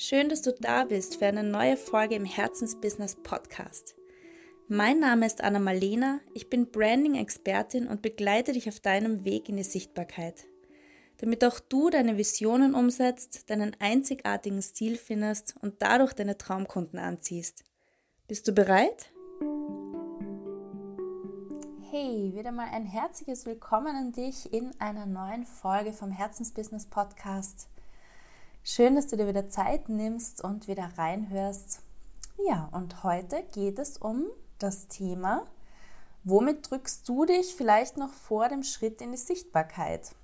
Schön, dass du da bist für eine neue Folge im Herzensbusiness Podcast. Mein Name ist Anna Malena, ich bin Branding-Expertin und begleite dich auf deinem Weg in die Sichtbarkeit. Damit auch du deine Visionen umsetzt, deinen einzigartigen Stil findest und dadurch deine Traumkunden anziehst. Bist du bereit? Hey, wieder mal ein herzliches Willkommen an dich in einer neuen Folge vom Herzensbusiness Podcast. Schön, dass du dir wieder Zeit nimmst und wieder reinhörst. Ja, und heute geht es um das Thema, womit drückst du dich vielleicht noch vor dem Schritt in die Sichtbarkeit?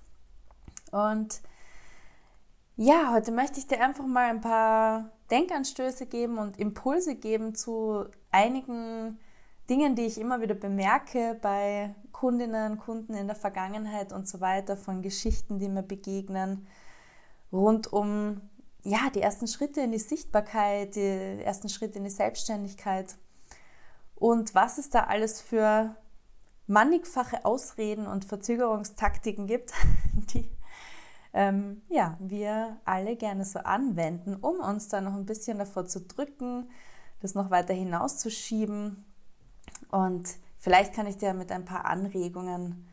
Und ja, heute möchte ich dir einfach mal ein paar Denkanstöße geben und Impulse geben zu einigen Dingen, die ich immer wieder bemerke bei Kundinnen, Kunden in der Vergangenheit und so weiter, von Geschichten, die mir begegnen rund um ja, die ersten Schritte in die Sichtbarkeit, die ersten Schritte in die Selbstständigkeit und was es da alles für mannigfache Ausreden und Verzögerungstaktiken gibt, die ähm, ja, wir alle gerne so anwenden, um uns da noch ein bisschen davor zu drücken, das noch weiter hinauszuschieben. Und vielleicht kann ich dir mit ein paar Anregungen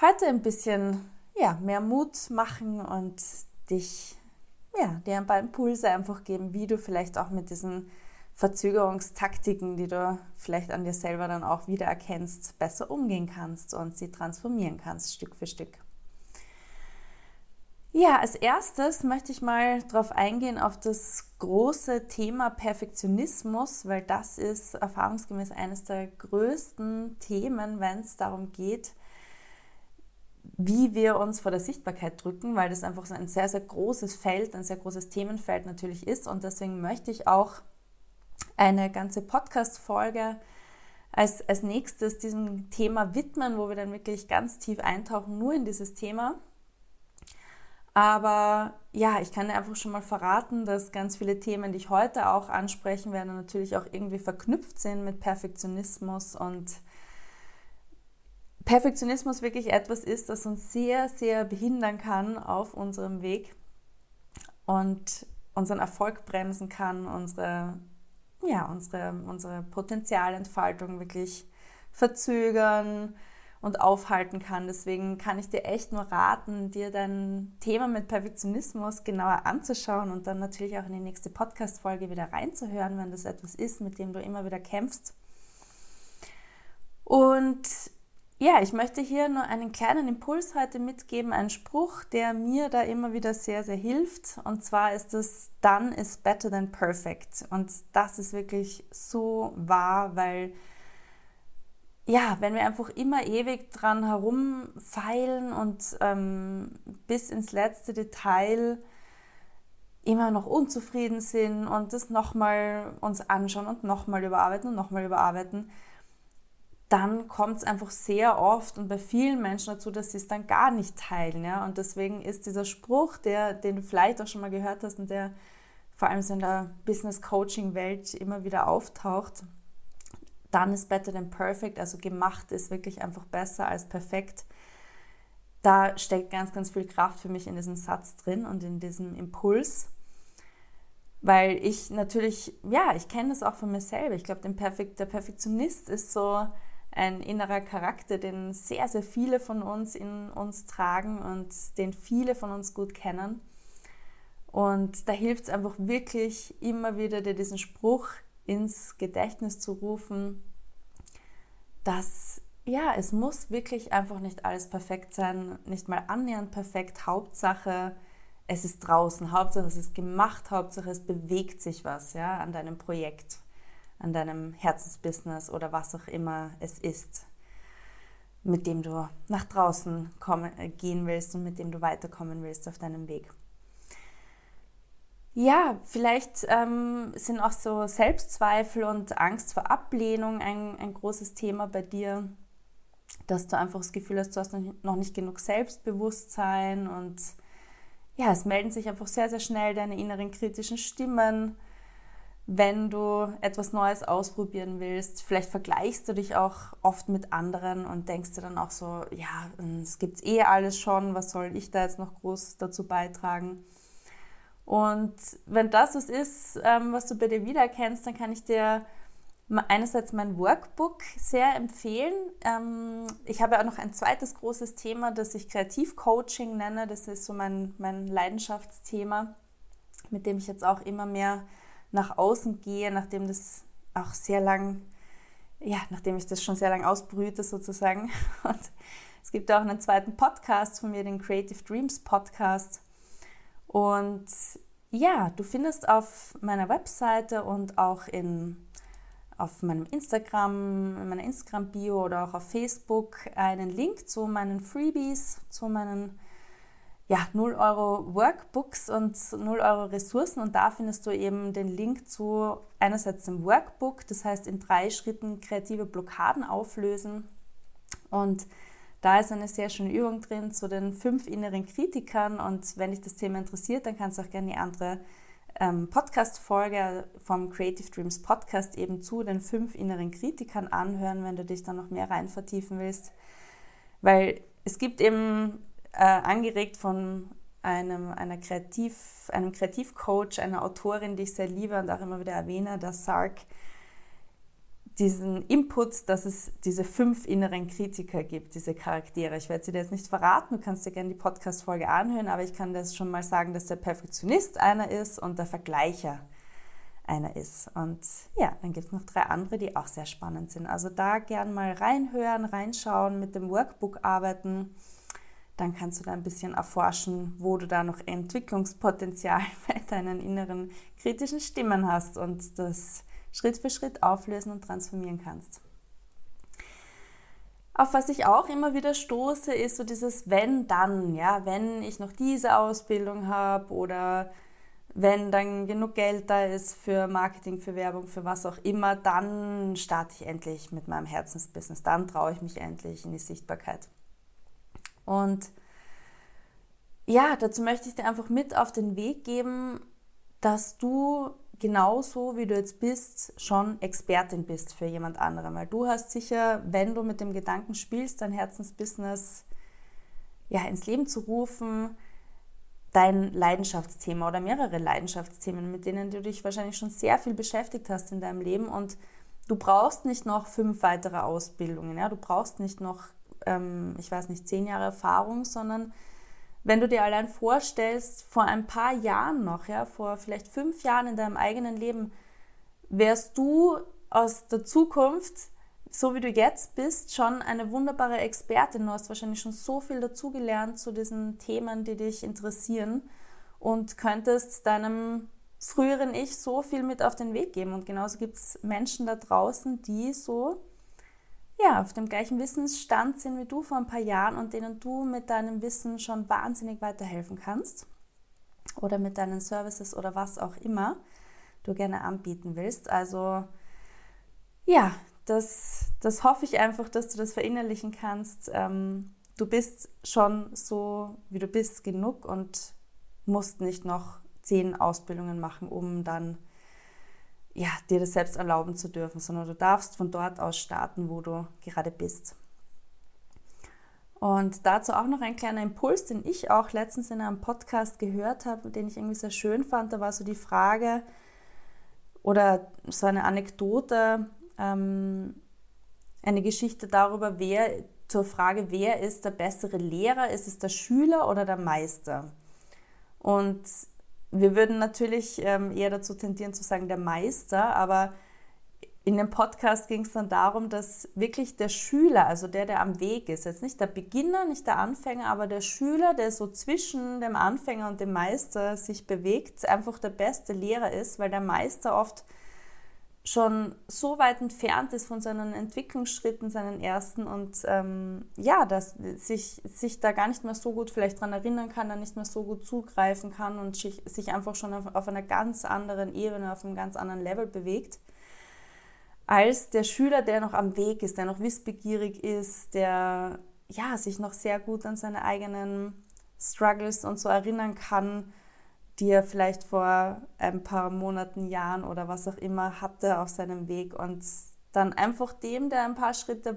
heute ein bisschen ja, mehr Mut machen und dich, ja, dir ein paar Impulse einfach geben, wie du vielleicht auch mit diesen Verzögerungstaktiken, die du vielleicht an dir selber dann auch wiedererkennst, besser umgehen kannst und sie transformieren kannst, Stück für Stück. Ja, als erstes möchte ich mal darauf eingehen auf das große Thema Perfektionismus, weil das ist erfahrungsgemäß eines der größten Themen, wenn es darum geht, wie wir uns vor der Sichtbarkeit drücken, weil das einfach so ein sehr, sehr großes Feld, ein sehr großes Themenfeld natürlich ist. Und deswegen möchte ich auch eine ganze Podcast-Folge als, als nächstes diesem Thema widmen, wo wir dann wirklich ganz tief eintauchen, nur in dieses Thema. Aber ja, ich kann dir einfach schon mal verraten, dass ganz viele Themen, die ich heute auch ansprechen werde, natürlich auch irgendwie verknüpft sind mit Perfektionismus. Und Perfektionismus wirklich etwas ist, das uns sehr, sehr behindern kann auf unserem Weg und unseren Erfolg bremsen kann, unsere, ja, unsere, unsere Potenzialentfaltung wirklich verzögern und aufhalten kann. Deswegen kann ich dir echt nur raten, dir dein Thema mit Perfektionismus genauer anzuschauen und dann natürlich auch in die nächste Podcast-Folge wieder reinzuhören, wenn das etwas ist, mit dem du immer wieder kämpfst. Und ja, ich möchte hier nur einen kleinen Impuls heute mitgeben, einen Spruch, der mir da immer wieder sehr, sehr hilft. Und zwar ist es, done is better than perfect. Und das ist wirklich so wahr, weil ja, wenn wir einfach immer ewig dran herumfeilen und ähm, bis ins letzte Detail immer noch unzufrieden sind und das nochmal uns anschauen und nochmal überarbeiten und nochmal überarbeiten, dann kommt es einfach sehr oft und bei vielen Menschen dazu, dass sie es dann gar nicht teilen. Ja? Und deswegen ist dieser Spruch, der, den du vielleicht auch schon mal gehört hast und der vor allem so in der Business-Coaching-Welt immer wieder auftaucht, dann ist better than perfect, also gemacht ist wirklich einfach besser als perfekt. Da steckt ganz, ganz viel Kraft für mich in diesem Satz drin und in diesem Impuls weil ich natürlich, ja, ich kenne das auch von mir selber. Ich glaube, Perfekt, der Perfektionist ist so ein innerer Charakter, den sehr, sehr viele von uns in uns tragen und den viele von uns gut kennen. Und da hilft es einfach wirklich immer wieder, dir diesen Spruch ins Gedächtnis zu rufen, dass ja, es muss wirklich einfach nicht alles perfekt sein, nicht mal annähernd perfekt. Hauptsache, es ist draußen, Hauptsache, es ist gemacht, Hauptsache, es bewegt sich was ja, an deinem Projekt an deinem Herzensbusiness oder was auch immer es ist, mit dem du nach draußen kommen, gehen willst und mit dem du weiterkommen willst auf deinem Weg. Ja, vielleicht ähm, sind auch so Selbstzweifel und Angst vor Ablehnung ein, ein großes Thema bei dir, dass du einfach das Gefühl hast, du hast noch nicht genug Selbstbewusstsein und ja, es melden sich einfach sehr, sehr schnell deine inneren kritischen Stimmen wenn du etwas Neues ausprobieren willst. Vielleicht vergleichst du dich auch oft mit anderen und denkst dir dann auch so, ja, es gibt eh alles schon, was soll ich da jetzt noch groß dazu beitragen? Und wenn das es ist, ähm, was du bei dir wiedererkennst, dann kann ich dir einerseits mein Workbook sehr empfehlen. Ähm, ich habe auch noch ein zweites großes Thema, das ich Kreativcoaching nenne. Das ist so mein, mein Leidenschaftsthema, mit dem ich jetzt auch immer mehr nach außen gehe, nachdem das auch sehr lang, ja, nachdem ich das schon sehr lang ausbrüte sozusagen. Und es gibt auch einen zweiten Podcast von mir, den Creative Dreams Podcast. Und ja, du findest auf meiner Webseite und auch in, auf meinem Instagram, in meiner Instagram-Bio oder auch auf Facebook einen Link zu meinen Freebies, zu meinen ja, 0 Euro Workbooks und 0 Euro Ressourcen. Und da findest du eben den Link zu einerseits dem Workbook, das heißt in drei Schritten kreative Blockaden auflösen. Und da ist eine sehr schöne Übung drin zu den fünf inneren Kritikern und wenn dich das Thema interessiert, dann kannst du auch gerne die andere ähm, Podcast-Folge vom Creative Dreams Podcast eben zu den fünf inneren Kritikern anhören, wenn du dich da noch mehr rein vertiefen willst. Weil es gibt eben äh, angeregt von einem, einer Kreativ, einem Kreativcoach, einer Autorin, die ich sehr liebe und auch immer wieder erwähne, der Sark, diesen Input, dass es diese fünf inneren Kritiker gibt, diese Charaktere. Ich werde sie dir jetzt nicht verraten, du kannst dir gerne die Podcast-Folge anhören, aber ich kann das schon mal sagen, dass der Perfektionist einer ist und der Vergleicher einer ist. Und ja, dann gibt es noch drei andere, die auch sehr spannend sind. Also da gern mal reinhören, reinschauen, mit dem Workbook arbeiten dann kannst du da ein bisschen erforschen, wo du da noch Entwicklungspotenzial bei deinen inneren kritischen Stimmen hast und das Schritt für Schritt auflösen und transformieren kannst. Auf was ich auch immer wieder stoße, ist so dieses wenn dann, ja, wenn ich noch diese Ausbildung habe oder wenn dann genug Geld da ist für Marketing, für Werbung, für was auch immer, dann starte ich endlich mit meinem Herzensbusiness, dann traue ich mich endlich in die Sichtbarkeit. Und ja, dazu möchte ich dir einfach mit auf den Weg geben, dass du genauso wie du jetzt bist, schon Expertin bist für jemand anderen. Weil du hast sicher, wenn du mit dem Gedanken spielst, dein Herzensbusiness ja, ins Leben zu rufen, dein Leidenschaftsthema oder mehrere Leidenschaftsthemen, mit denen du dich wahrscheinlich schon sehr viel beschäftigt hast in deinem Leben. Und du brauchst nicht noch fünf weitere Ausbildungen. Ja? Du brauchst nicht noch ähm, ich weiß nicht, zehn Jahre Erfahrung, sondern wenn du dir allein vorstellst, vor ein paar Jahren noch, ja, vor vielleicht fünf Jahren in deinem eigenen Leben, wärst du aus der Zukunft, so wie du jetzt bist, schon eine wunderbare Expertin. Du hast wahrscheinlich schon so viel dazugelernt zu diesen Themen, die dich interessieren und könntest deinem früheren Ich so viel mit auf den Weg geben. Und genauso gibt es Menschen da draußen, die so ja, auf dem gleichen Wissensstand sind wie du vor ein paar Jahren und denen du mit deinem Wissen schon wahnsinnig weiterhelfen kannst oder mit deinen Services oder was auch immer du gerne anbieten willst. Also ja, das, das hoffe ich einfach, dass du das verinnerlichen kannst. Ähm, du bist schon so, wie du bist, genug und musst nicht noch zehn Ausbildungen machen, um dann ja, dir das selbst erlauben zu dürfen, sondern du darfst von dort aus starten, wo du gerade bist. Und dazu auch noch ein kleiner Impuls, den ich auch letztens in einem Podcast gehört habe, den ich irgendwie sehr schön fand. Da war so die Frage oder so eine Anekdote, ähm, eine Geschichte darüber, wer zur Frage, wer ist der bessere Lehrer? Ist es der Schüler oder der Meister? Und wir würden natürlich ähm, eher dazu tendieren zu sagen, der Meister, aber in dem Podcast ging es dann darum, dass wirklich der Schüler, also der, der am Weg ist, jetzt nicht der Beginner, nicht der Anfänger, aber der Schüler, der so zwischen dem Anfänger und dem Meister sich bewegt, einfach der beste Lehrer ist, weil der Meister oft schon so weit entfernt ist von seinen Entwicklungsschritten, seinen ersten und ähm, ja, dass sich, sich da gar nicht mehr so gut vielleicht dran erinnern kann, dann nicht mehr so gut zugreifen kann und sich, sich einfach schon auf, auf einer ganz anderen Ebene, auf einem ganz anderen Level bewegt, als der Schüler, der noch am Weg ist, der noch wissbegierig ist, der ja, sich noch sehr gut an seine eigenen Struggles und so erinnern kann, die er vielleicht vor ein paar Monaten, Jahren oder was auch immer hatte auf seinem Weg und dann einfach dem, der ein paar Schritte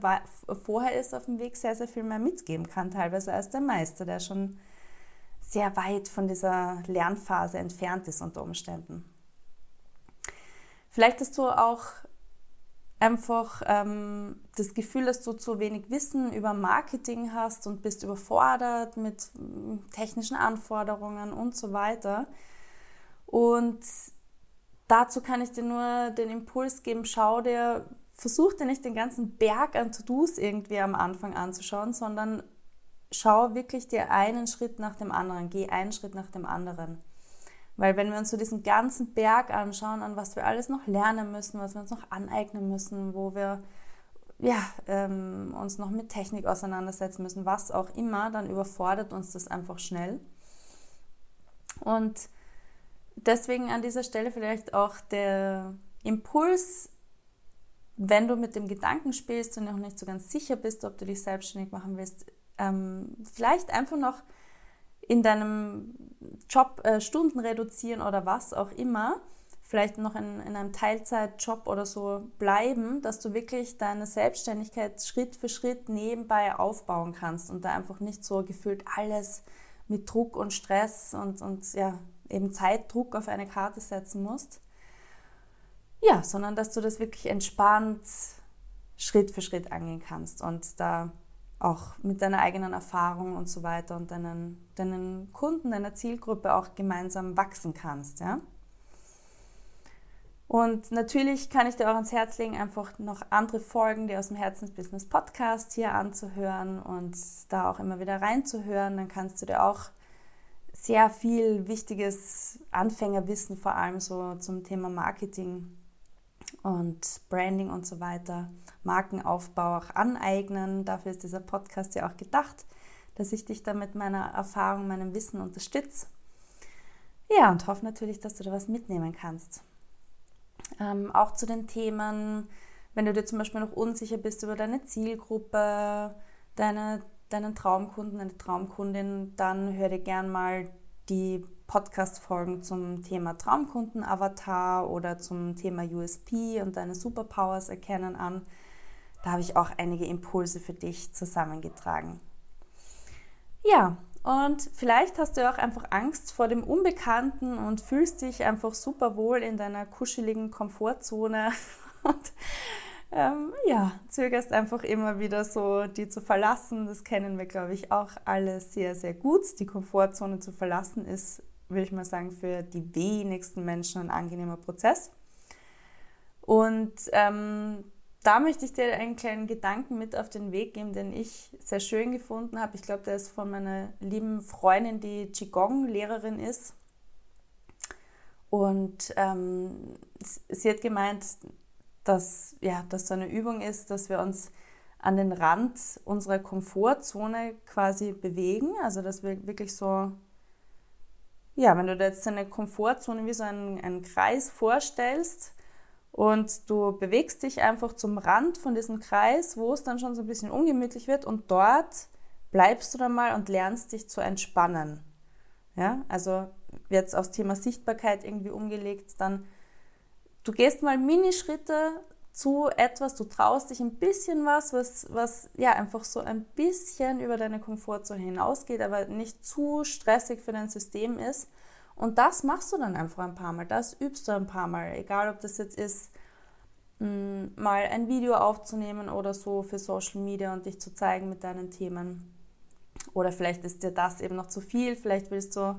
vorher ist auf dem Weg, sehr, sehr viel mehr mitgeben kann, teilweise als der Meister, der schon sehr weit von dieser Lernphase entfernt ist unter Umständen. Vielleicht hast du auch einfach ähm, das Gefühl, dass du zu wenig Wissen über Marketing hast und bist überfordert mit mm, technischen Anforderungen und so weiter. Und dazu kann ich dir nur den Impuls geben, schau dir, versuch dir nicht den ganzen Berg an To-Dos irgendwie am Anfang anzuschauen, sondern schau wirklich dir einen Schritt nach dem anderen, geh einen Schritt nach dem anderen. Weil wenn wir uns so diesen ganzen Berg anschauen, an was wir alles noch lernen müssen, was wir uns noch aneignen müssen, wo wir ja, ähm, uns noch mit Technik auseinandersetzen müssen, was auch immer, dann überfordert uns das einfach schnell. Und deswegen an dieser Stelle vielleicht auch der Impuls, wenn du mit dem Gedanken spielst und noch nicht so ganz sicher bist, ob du dich selbstständig machen willst, ähm, vielleicht einfach noch in deinem Job äh, Stunden reduzieren oder was auch immer, vielleicht noch in, in einem Teilzeitjob oder so bleiben, dass du wirklich deine Selbstständigkeit Schritt für Schritt nebenbei aufbauen kannst und da einfach nicht so gefühlt alles mit Druck und Stress und, und ja, eben Zeitdruck auf eine Karte setzen musst. Ja, sondern dass du das wirklich entspannt Schritt für Schritt angehen kannst und da auch mit deiner eigenen Erfahrung und so weiter und deinen, deinen Kunden, deiner Zielgruppe auch gemeinsam wachsen kannst. Ja? Und natürlich kann ich dir auch ans Herz legen, einfach noch andere Folgen, die aus dem Herzensbusiness Podcast hier anzuhören und da auch immer wieder reinzuhören. Dann kannst du dir auch sehr viel wichtiges Anfängerwissen, vor allem so zum Thema Marketing und Branding und so weiter, Markenaufbau auch aneignen. Dafür ist dieser Podcast ja auch gedacht, dass ich dich da mit meiner Erfahrung, meinem Wissen unterstütze. Ja, und hoffe natürlich, dass du da was mitnehmen kannst. Ähm, auch zu den Themen, wenn du dir zum Beispiel noch unsicher bist über deine Zielgruppe, deine, deinen Traumkunden, deine Traumkundin, dann hör dir gern mal die Podcast-Folgen zum Thema Traumkunden-Avatar oder zum Thema USP und deine Superpowers erkennen an. Da habe ich auch einige Impulse für dich zusammengetragen. Ja, und vielleicht hast du auch einfach Angst vor dem Unbekannten und fühlst dich einfach super wohl in deiner kuscheligen Komfortzone und ähm, ja, zögerst einfach immer wieder so, die zu verlassen. Das kennen wir, glaube ich, auch alle sehr, sehr gut. Die Komfortzone zu verlassen ist würde ich mal sagen, für die wenigsten Menschen ein angenehmer Prozess. Und ähm, da möchte ich dir einen kleinen Gedanken mit auf den Weg geben, den ich sehr schön gefunden habe. Ich glaube, der ist von meiner lieben Freundin, die Qigong-Lehrerin ist. Und ähm, sie hat gemeint, dass, ja, das so eine Übung ist, dass wir uns an den Rand unserer Komfortzone quasi bewegen. Also dass wir wirklich so ja, wenn du dir jetzt eine Komfortzone wie so einen, einen Kreis vorstellst und du bewegst dich einfach zum Rand von diesem Kreis, wo es dann schon so ein bisschen ungemütlich wird und dort bleibst du dann mal und lernst dich zu entspannen. Ja, also jetzt aufs Thema Sichtbarkeit irgendwie umgelegt, dann du gehst mal Minischritte zu etwas, du traust dich ein bisschen was, was, was ja einfach so ein bisschen über deine Komfortzone hinausgeht, aber nicht zu stressig für dein System ist. Und das machst du dann einfach ein paar Mal, das übst du ein paar Mal, egal ob das jetzt ist, mm, mal ein Video aufzunehmen oder so für Social Media und dich zu zeigen mit deinen Themen. Oder vielleicht ist dir das eben noch zu viel, vielleicht willst du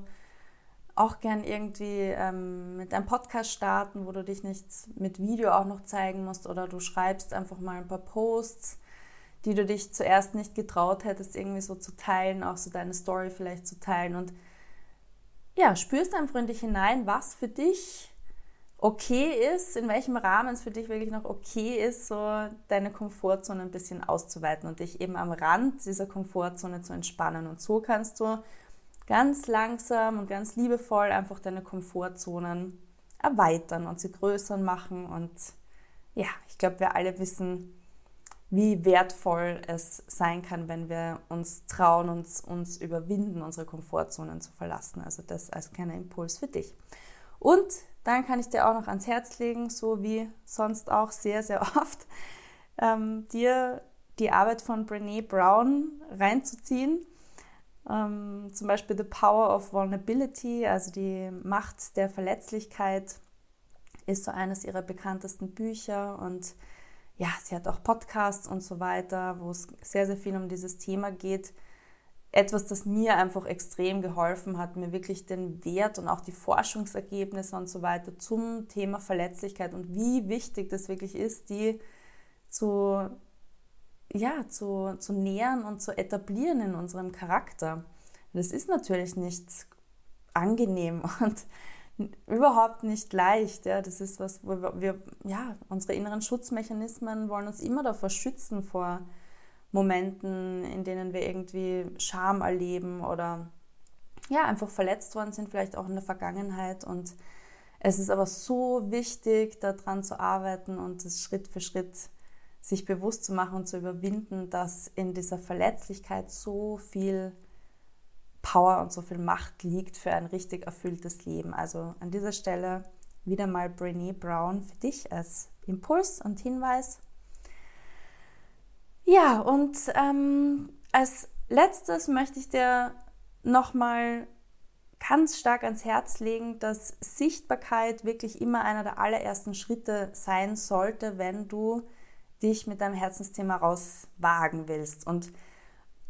auch gern irgendwie ähm, mit einem Podcast starten, wo du dich nicht mit Video auch noch zeigen musst oder du schreibst einfach mal ein paar Posts, die du dich zuerst nicht getraut hättest, irgendwie so zu teilen, auch so deine Story vielleicht zu teilen und ja, spürst einfach in dich hinein, was für dich okay ist, in welchem Rahmen es für dich wirklich noch okay ist, so deine Komfortzone ein bisschen auszuweiten und dich eben am Rand dieser Komfortzone zu entspannen. Und so kannst du ganz langsam und ganz liebevoll einfach deine Komfortzonen erweitern und sie größer machen. Und ja, ich glaube, wir alle wissen, wie wertvoll es sein kann, wenn wir uns trauen, uns, uns überwinden, unsere Komfortzonen zu verlassen. Also das als kleiner Impuls für dich. Und dann kann ich dir auch noch ans Herz legen, so wie sonst auch sehr, sehr oft, ähm, dir die Arbeit von Brene Brown reinzuziehen. Ähm, zum Beispiel The Power of Vulnerability, also die Macht der Verletzlichkeit, ist so eines ihrer bekanntesten Bücher und ja, sie hat auch Podcasts und so weiter, wo es sehr, sehr viel um dieses Thema geht. Etwas, das mir einfach extrem geholfen hat, mir wirklich den Wert und auch die Forschungsergebnisse und so weiter zum Thema Verletzlichkeit und wie wichtig das wirklich ist, die zu, ja, zu, zu nähern und zu etablieren in unserem Charakter. Das ist natürlich nicht angenehm und überhaupt nicht leicht. Ja. Das ist was, wo wir, ja, unsere inneren Schutzmechanismen wollen uns immer davor schützen, vor Momenten, in denen wir irgendwie Scham erleben oder ja, einfach verletzt worden sind, vielleicht auch in der Vergangenheit. Und es ist aber so wichtig, daran zu arbeiten und es Schritt für Schritt sich bewusst zu machen und zu überwinden, dass in dieser Verletzlichkeit so viel Power und so viel Macht liegt für ein richtig erfülltes Leben. Also an dieser Stelle wieder mal Brene Brown für dich als Impuls und Hinweis. Ja, und ähm, als letztes möchte ich dir nochmal ganz stark ans Herz legen, dass Sichtbarkeit wirklich immer einer der allerersten Schritte sein sollte, wenn du dich mit deinem Herzensthema rauswagen willst. Und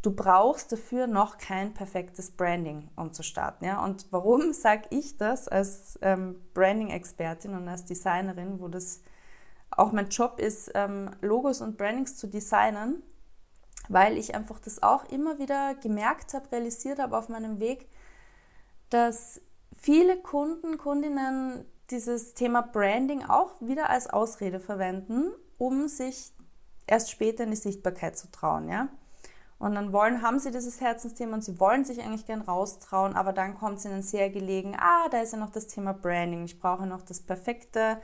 du brauchst dafür noch kein perfektes Branding, um zu starten. Ja? Und warum sage ich das als ähm, Branding-Expertin und als Designerin, wo das auch mein Job ist, ähm, Logos und Brandings zu designen? Weil ich einfach das auch immer wieder gemerkt habe, realisiert habe auf meinem Weg, dass viele Kunden, Kundinnen dieses Thema Branding auch wieder als Ausrede verwenden, um sich erst später in die Sichtbarkeit zu trauen. Ja? Und dann wollen, haben sie dieses Herzensthema und sie wollen sich eigentlich gern raustrauen, aber dann kommt es ihnen sehr gelegen, ah, da ist ja noch das Thema Branding. Ich brauche noch das perfekte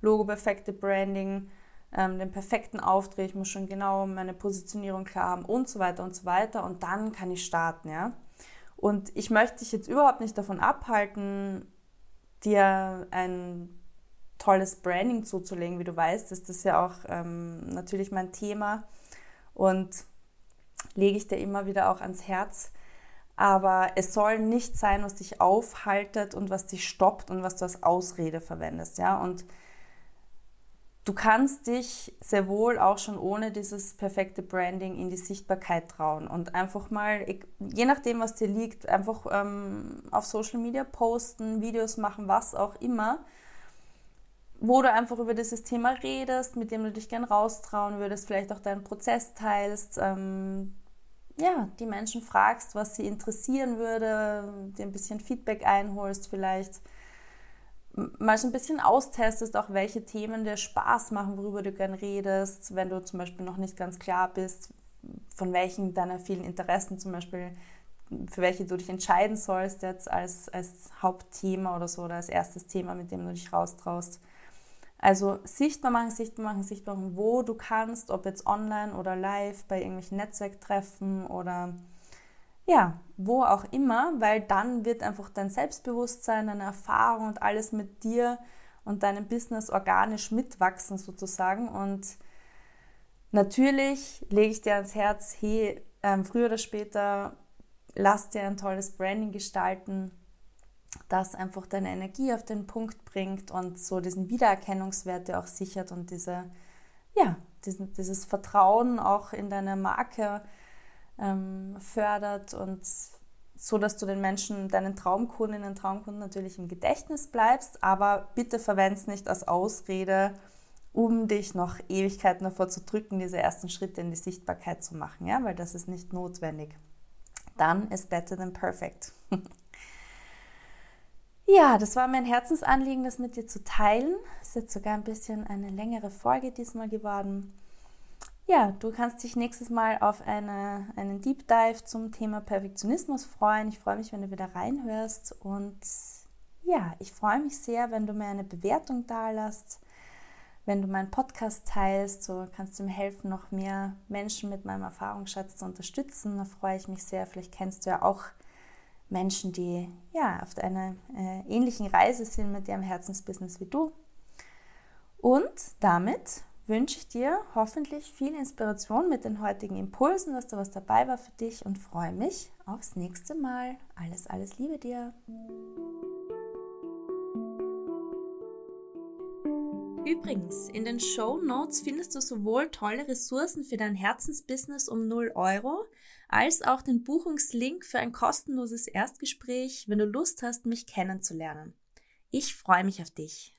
Logo, perfekte Branding, ähm, den perfekten Auftritt, ich muss schon genau meine Positionierung klar haben und so weiter und so weiter. Und dann kann ich starten, ja. Und ich möchte dich jetzt überhaupt nicht davon abhalten, dir ein tolles Branding zuzulegen, wie du weißt, ist das ja auch ähm, natürlich mein Thema. Und lege ich dir immer wieder auch ans Herz. Aber es soll nicht sein, was dich aufhaltet und was dich stoppt und was du als Ausrede verwendest. Ja? Und du kannst dich sehr wohl auch schon ohne dieses perfekte Branding in die Sichtbarkeit trauen und einfach mal, je nachdem, was dir liegt, einfach ähm, auf Social Media posten, Videos machen, was auch immer wo du einfach über dieses Thema redest, mit dem du dich gern raustrauen würdest, vielleicht auch deinen Prozess teilst, ähm, ja, die Menschen fragst, was sie interessieren würde, dir ein bisschen Feedback einholst, vielleicht mal so ein bisschen austestest, auch welche Themen dir Spaß machen, worüber du gern redest, wenn du zum Beispiel noch nicht ganz klar bist, von welchen deiner vielen Interessen zum Beispiel, für welche du dich entscheiden sollst jetzt als, als Hauptthema oder so oder als erstes Thema, mit dem du dich raustraust. Also sichtbar machen, sichtbar machen, sichtbar machen, wo du kannst, ob jetzt online oder live, bei irgendwelchen Netzwerktreffen oder ja, wo auch immer, weil dann wird einfach dein Selbstbewusstsein, deine Erfahrung und alles mit dir und deinem Business organisch mitwachsen sozusagen. Und natürlich lege ich dir ans Herz, hey, ähm, früher oder später lass dir ein tolles Branding gestalten das einfach deine Energie auf den Punkt bringt und so diesen Wiedererkennungswert auch sichert und diese, ja, diesen, dieses Vertrauen auch in deine Marke ähm, fördert und so, dass du den Menschen, deinen Traumkundinnen, Traumkunden natürlich im Gedächtnis bleibst, aber bitte verwende es nicht als Ausrede, um dich noch Ewigkeiten davor zu drücken, diese ersten Schritte in die Sichtbarkeit zu machen, ja, weil das ist nicht notwendig. Dann ist better than perfect. Ja, das war mein Herzensanliegen, das mit dir zu teilen. Ist jetzt sogar ein bisschen eine längere Folge diesmal geworden. Ja, du kannst dich nächstes Mal auf eine, einen Deep Dive zum Thema Perfektionismus freuen. Ich freue mich, wenn du wieder reinhörst. Und ja, ich freue mich sehr, wenn du mir eine Bewertung da lässt wenn du meinen Podcast teilst, so kannst du mir helfen, noch mehr Menschen mit meinem Erfahrungsschatz zu unterstützen. Da freue ich mich sehr. Vielleicht kennst du ja auch Menschen, die ja auf einer äh, ähnlichen Reise sind mit ihrem Herzensbusiness wie du. Und damit wünsche ich dir hoffentlich viel Inspiration mit den heutigen Impulsen, dass da was dabei war für dich und freue mich aufs nächste Mal. Alles, alles Liebe dir. Übrigens, in den Show Notes findest du sowohl tolle Ressourcen für dein Herzensbusiness um 0 Euro, als auch den Buchungslink für ein kostenloses Erstgespräch, wenn du Lust hast, mich kennenzulernen. Ich freue mich auf dich.